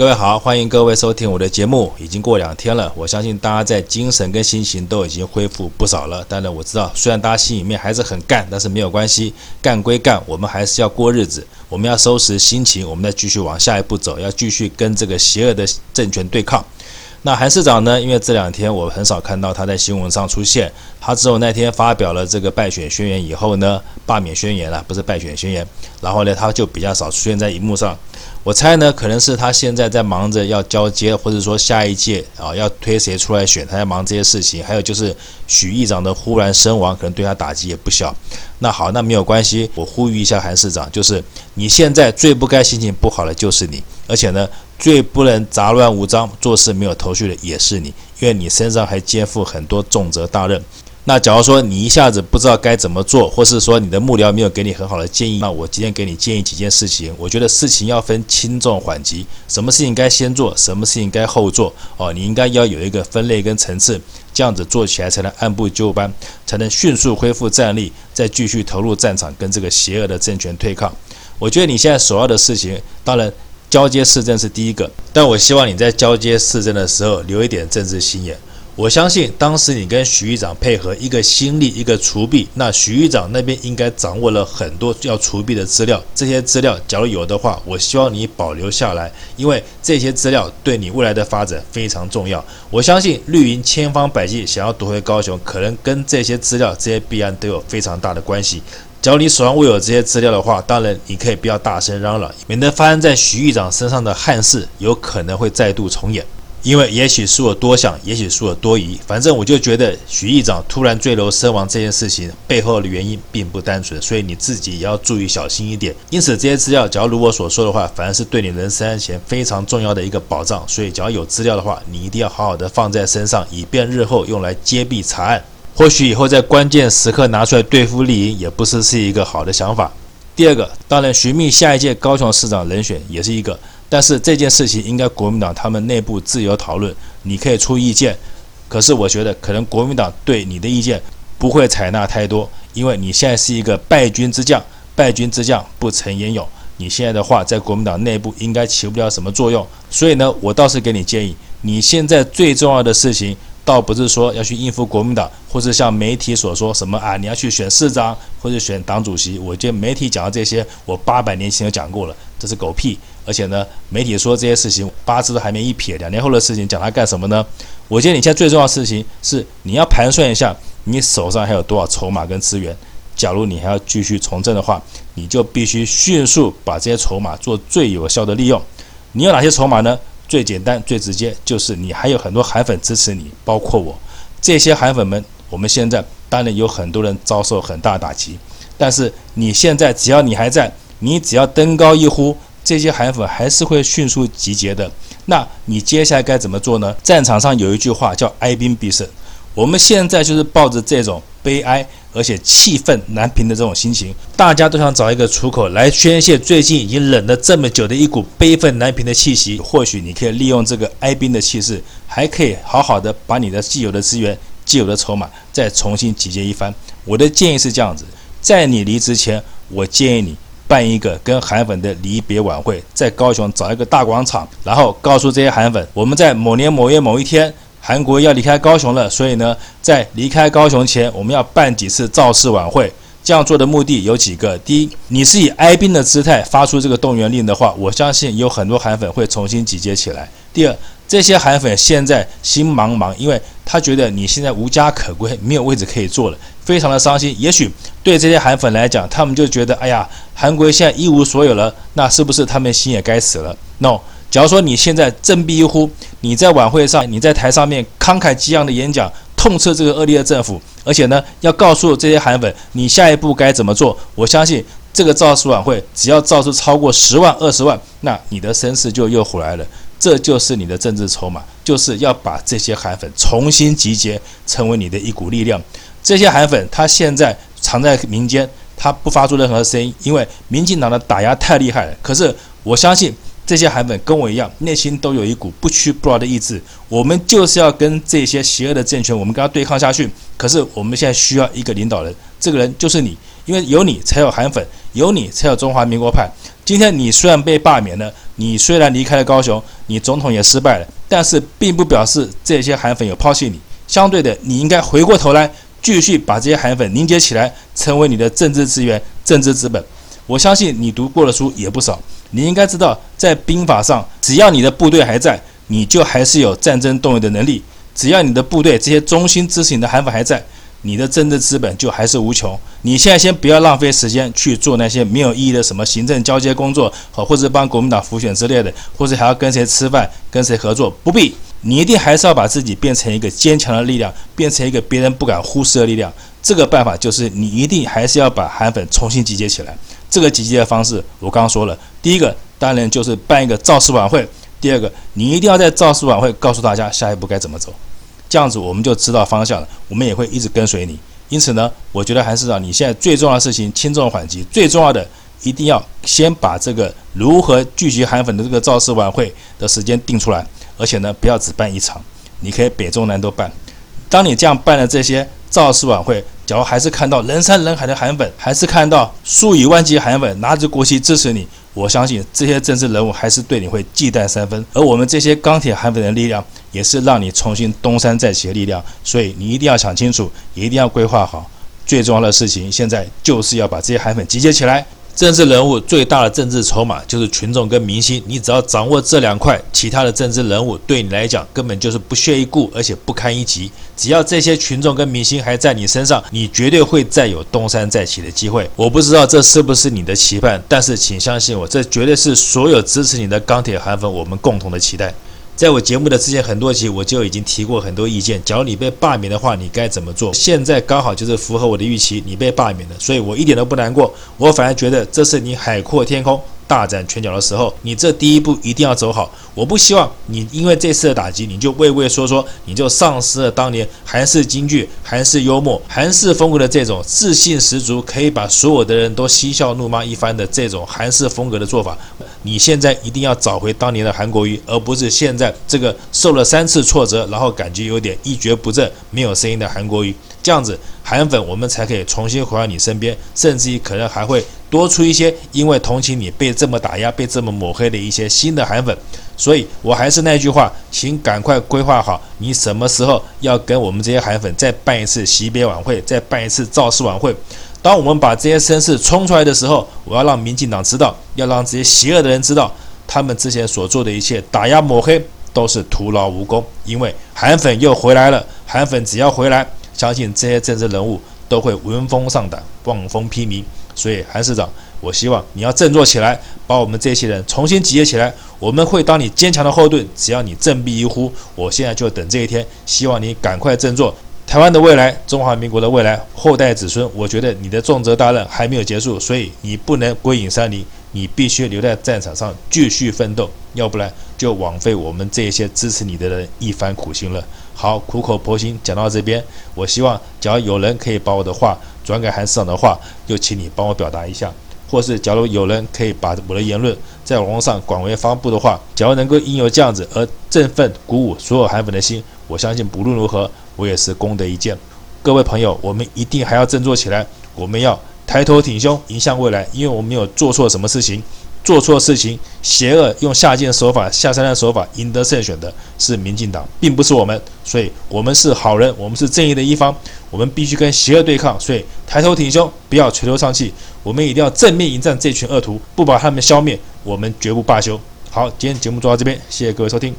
各位好，欢迎各位收听我的节目。已经过两天了，我相信大家在精神跟心情都已经恢复不少了。当然我知道，虽然大家心里面还是很干，但是没有关系，干归干，我们还是要过日子。我们要收拾心情，我们再继续往下一步走，要继续跟这个邪恶的政权对抗。那韩市长呢？因为这两天我很少看到他在新闻上出现。他之后那天发表了这个败选宣言以后呢，罢免宣言了，不是败选宣言。然后呢，他就比较少出现在荧幕上。我猜呢，可能是他现在在忙着要交接，或者说下一届啊要推谁出来选，他在忙这些事情。还有就是许议长的忽然身亡，可能对他打击也不小。那好，那没有关系，我呼吁一下韩市长，就是你现在最不该心情不好的就是你，而且呢，最不能杂乱无章、做事没有头绪的也是你，因为你身上还肩负很多重责大任。那假如说你一下子不知道该怎么做，或是说你的幕僚没有给你很好的建议，那我今天给你建议几件事情。我觉得事情要分轻重缓急，什么事情该先做，什么事情该后做哦，你应该要有一个分类跟层次，这样子做起来才能按部就班，才能迅速恢复战力，再继续投入战场跟这个邪恶的政权对抗。我觉得你现在首要的事情，当然交接市政是第一个，但我希望你在交接市政的时候留一点政治心眼。我相信当时你跟徐议长配合，一个心力，一个除弊。那徐议长那边应该掌握了很多要除弊的资料，这些资料假如有的话，我希望你保留下来，因为这些资料对你未来的发展非常重要。我相信绿营千方百计想要夺回高雄，可能跟这些资料、这些弊案都有非常大的关系。假如你手上握有这些资料的话，当然你可以不要大声嚷嚷，免得发生在徐议长身上的憾事有可能会再度重演。因为也许是我多想，也许是我多疑，反正我就觉得许议长突然坠楼身亡这件事情背后的原因并不单纯，所以你自己也要注意小心一点。因此，这些资料，假如如我所说的话，反而是对你人身安全非常重要的一个保障。所以，只要有资料的话，你一定要好好的放在身上，以便日后用来揭弊查案。或许以后在关键时刻拿出来对付绿营，也不是是一个好的想法。第二个，当然寻觅下一届高雄市长人选也是一个。但是这件事情应该国民党他们内部自由讨论，你可以出意见，可是我觉得可能国民党对你的意见不会采纳太多，因为你现在是一个败军之将，败军之将不成言勇，你现在的话在国民党内部应该起不了什么作用，所以呢，我倒是给你建议，你现在最重要的事情。倒不是说要去应付国民党，或是像媒体所说什么啊，你要去选市长或者选党主席。我觉得媒体讲的这些，我八百年前就讲过了，这是狗屁。而且呢，媒体说这些事情，八字都还没一撇，两年后的事情讲它干什么呢？我觉得你现在最重要的事情是你要盘算一下，你手上还有多少筹码跟资源。假如你还要继续从政的话，你就必须迅速把这些筹码做最有效的利用。你有哪些筹码呢？最简单、最直接，就是你还有很多韩粉支持你，包括我。这些韩粉们，我们现在当然有很多人遭受很大打击，但是你现在只要你还在，你只要登高一呼，这些韩粉还是会迅速集结的。那你接下来该怎么做呢？战场上有一句话叫“哀兵必胜”，我们现在就是抱着这种悲哀。而且气愤难平的这种心情，大家都想找一个出口来宣泄最近已经冷了这么久的一股悲愤难平的气息。或许你可以利用这个哀兵的气势，还可以好好的把你的既有的资源、既有的筹码再重新集结一番。我的建议是这样子：在你离职前，我建议你办一个跟韩粉的离别晚会，在高雄找一个大广场，然后告诉这些韩粉，我们在某年某月某一天。韩国要离开高雄了，所以呢，在离开高雄前，我们要办几次造势晚会。这样做的目的有几个：第一，你是以哀兵的姿态发出这个动员令的话，我相信有很多韩粉会重新集结起来；第二，这些韩粉现在心茫茫，因为他觉得你现在无家可归，没有位置可以坐了，非常的伤心。也许对这些韩粉来讲，他们就觉得，哎呀，韩国现在一无所有了，那是不是他们心也该死了？No。假如说你现在振臂一呼，你在晚会上，你在台上面慷慨激昂的演讲，痛斥这个恶劣的政府，而且呢，要告诉这些韩粉，你下一步该怎么做。我相信这个造势晚会，只要造势超过十万、二十万，那你的声势就又回来了。这就是你的政治筹码，就是要把这些韩粉重新集结，成为你的一股力量。这些韩粉他现在藏在民间，他不发出任何声音，因为民进党的打压太厉害了。可是我相信。这些韩粉跟我一样，内心都有一股不屈不挠的意志。我们就是要跟这些邪恶的政权，我们跟他对抗下去。可是我们现在需要一个领导人，这个人就是你，因为有你才有韩粉，有你才有中华民国派。今天你虽然被罢免了，你虽然离开了高雄，你总统也失败了，但是并不表示这些韩粉有抛弃你。相对的，你应该回过头来，继续把这些韩粉凝结起来，成为你的政治资源、政治资本。我相信你读过的书也不少，你应该知道，在兵法上，只要你的部队还在，你就还是有战争动员的能力；只要你的部队这些忠心支持你的韩粉还在，你的政治资本就还是无穷。你现在先不要浪费时间去做那些没有意义的什么行政交接工作，好，或者帮国民党辅选之类的，或者还要跟谁吃饭、跟谁合作，不必。你一定还是要把自己变成一个坚强的力量，变成一个别人不敢忽视的力量。这个办法就是你一定还是要把韩粉重新集结起来。这个集结的方式，我刚刚说了，第一个当然就是办一个造势晚会；第二个，你一定要在造势晚会告诉大家下一步该怎么走，这样子我们就知道方向了，我们也会一直跟随你。因此呢，我觉得韩市长你现在最重要的事情轻重缓急，最重要的一定要先把这个如何聚集韩粉的这个造势晚会的时间定出来。而且呢，不要只办一场，你可以北中南都办。当你这样办了这些造势晚会，假如还是看到人山人海的韩粉，还是看到数以万计韩粉拿着国旗支持你，我相信这些政治人物还是对你会忌惮三分。而我们这些钢铁韩粉的力量，也是让你重新东山再起的力量。所以你一定要想清楚，一定要规划好。最重要的事情，现在就是要把这些韩粉集结起来。政治人物最大的政治筹码就是群众跟民心，你只要掌握这两块，其他的政治人物对你来讲根本就是不屑一顾，而且不堪一击。只要这些群众跟民心还在你身上，你绝对会再有东山再起的机会。我不知道这是不是你的期盼，但是请相信我，这绝对是所有支持你的钢铁韩粉我们共同的期待。在我节目的之前很多集，我就已经提过很多意见。假如你被罢免的话，你该怎么做？现在刚好就是符合我的预期，你被罢免了，所以我一点都不难过。我反而觉得这是你海阔天空。大展拳脚的时候，你这第一步一定要走好。我不希望你因为这次的打击，你就畏畏缩缩，你就丧失了当年韩式京剧、韩式幽默、韩式风格的这种自信十足，可以把所有的人都嬉笑怒骂一番的这种韩式风格的做法。你现在一定要找回当年的韩国瑜，而不是现在这个受了三次挫折，然后感觉有点一蹶不振、没有声音的韩国瑜。这样子，韩粉我们才可以重新回到你身边，甚至于可能还会多出一些因为同情你被这么打压、被这么抹黑的一些新的韩粉。所以我还是那句话，请赶快规划好，你什么时候要跟我们这些韩粉再办一次惜别晚会，再办一次造势晚会。当我们把这些声势冲出来的时候，我要让民进党知道，要让这些邪恶的人知道，他们之前所做的一切打压抹黑都是徒劳无功，因为韩粉又回来了。韩粉只要回来。相信这些政治人物都会闻风丧胆、望风披靡，所以韩市长，我希望你要振作起来，把我们这些人重新集结起来。我们会当你坚强的后盾，只要你振臂一呼，我现在就等这一天。希望你赶快振作，台湾的未来，中华民国的未来，后代子孙，我觉得你的重责大任还没有结束，所以你不能归隐山林，你必须留在战场上继续奋斗，要不然就枉费我们这些支持你的人一番苦心了。好，苦口婆心讲到这边，我希望，假如有人可以把我的话转给韩市长的话，就请你帮我表达一下；或是假如有人可以把我的言论在网络上广为发布的话，假如能够因为这样子而振奋鼓舞所有韩粉的心，我相信不论如何，我也是功德一件。各位朋友，我们一定还要振作起来，我们要抬头挺胸迎向未来，因为我们没有做错什么事情。做错事情，邪恶用下贱手法、下三滥手法赢得胜选的是民进党，并不是我们。所以，我们是好人，我们是正义的一方，我们必须跟邪恶对抗。所以，抬头挺胸，不要垂头丧气，我们一定要正面迎战这群恶徒，不把他们消灭，我们绝不罢休。好，今天节目做到这边，谢谢各位收听。